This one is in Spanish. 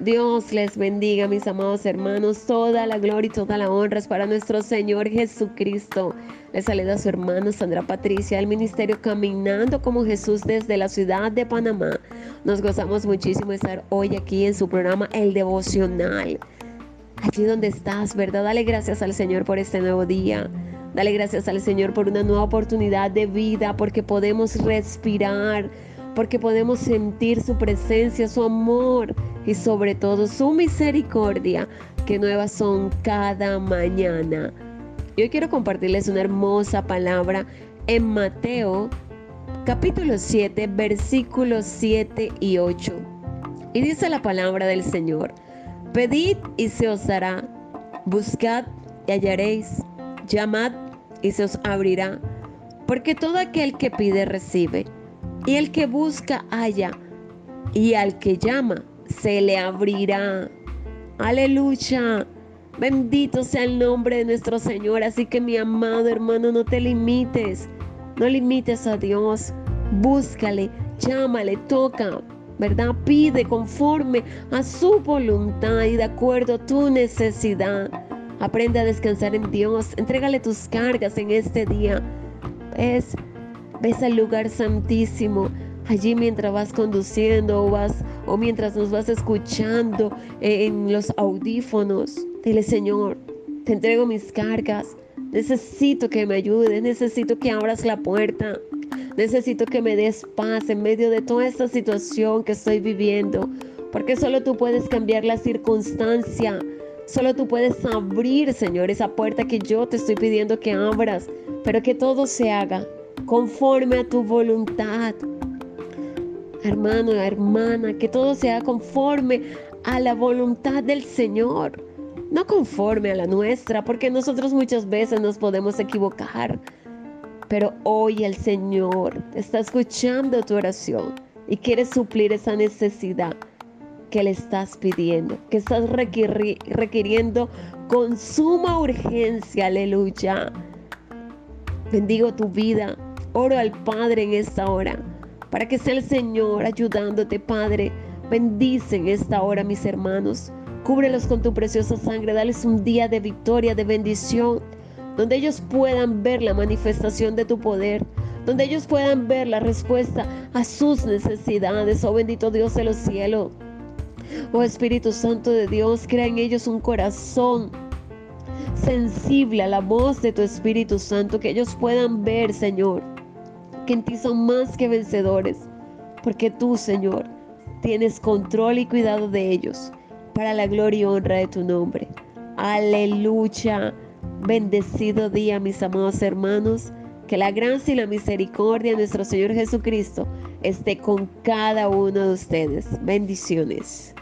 Dios les bendiga, mis amados hermanos. Toda la gloria y toda la honra es para nuestro Señor Jesucristo. Les saluda su hermano Sandra Patricia del Ministerio Caminando como Jesús desde la ciudad de Panamá. Nos gozamos muchísimo de estar hoy aquí en su programa El Devocional. Allí donde estás, ¿verdad? Dale gracias al Señor por este nuevo día. Dale gracias al Señor por una nueva oportunidad de vida, porque podemos respirar, porque podemos sentir su presencia, su amor y sobre todo su misericordia, que nuevas son cada mañana. Y hoy quiero compartirles una hermosa palabra en Mateo capítulo 7, versículos 7 y 8. Y dice la palabra del Señor, pedid y se os dará, buscad y hallaréis, llamad y se os abrirá, porque todo aquel que pide recibe, y el que busca halla, y al que llama se le abrirá. Aleluya. Bendito sea el nombre de nuestro Señor. Así que mi amado hermano, no te limites. No limites a Dios. Búscale, llámale, toca, ¿verdad? Pide conforme a su voluntad y de acuerdo a tu necesidad. Aprende a descansar en Dios. Entrégale tus cargas en este día. Ves, ves al lugar santísimo allí mientras vas conduciendo o, vas, o mientras nos vas escuchando en los audífonos. Dile, Señor, te entrego mis cargas. Necesito que me ayudes, necesito que abras la puerta. Necesito que me des paz en medio de toda esta situación que estoy viviendo. Porque solo tú puedes cambiar la circunstancia. Solo tú puedes abrir, Señor, esa puerta que yo te estoy pidiendo que abras. Pero que todo se haga conforme a tu voluntad hermano, hermana, que todo sea conforme a la voluntad del Señor, no conforme a la nuestra, porque nosotros muchas veces nos podemos equivocar. Pero hoy el Señor está escuchando tu oración y quiere suplir esa necesidad que le estás pidiendo, que estás requiriendo con suma urgencia. Aleluya. Bendigo tu vida. Oro al Padre en esta hora para que sea el Señor ayudándote, Padre. Bendice en esta hora, mis hermanos. Cúbrelos con tu preciosa sangre. Dales un día de victoria, de bendición, donde ellos puedan ver la manifestación de tu poder, donde ellos puedan ver la respuesta a sus necesidades. Oh bendito Dios de los cielos. Oh Espíritu Santo de Dios, crea en ellos un corazón sensible a la voz de tu Espíritu Santo, que ellos puedan ver, Señor que en ti son más que vencedores, porque tú, Señor, tienes control y cuidado de ellos, para la gloria y honra de tu nombre. Aleluya. Bendecido día, mis amados hermanos. Que la gracia y la misericordia de nuestro Señor Jesucristo esté con cada uno de ustedes. Bendiciones.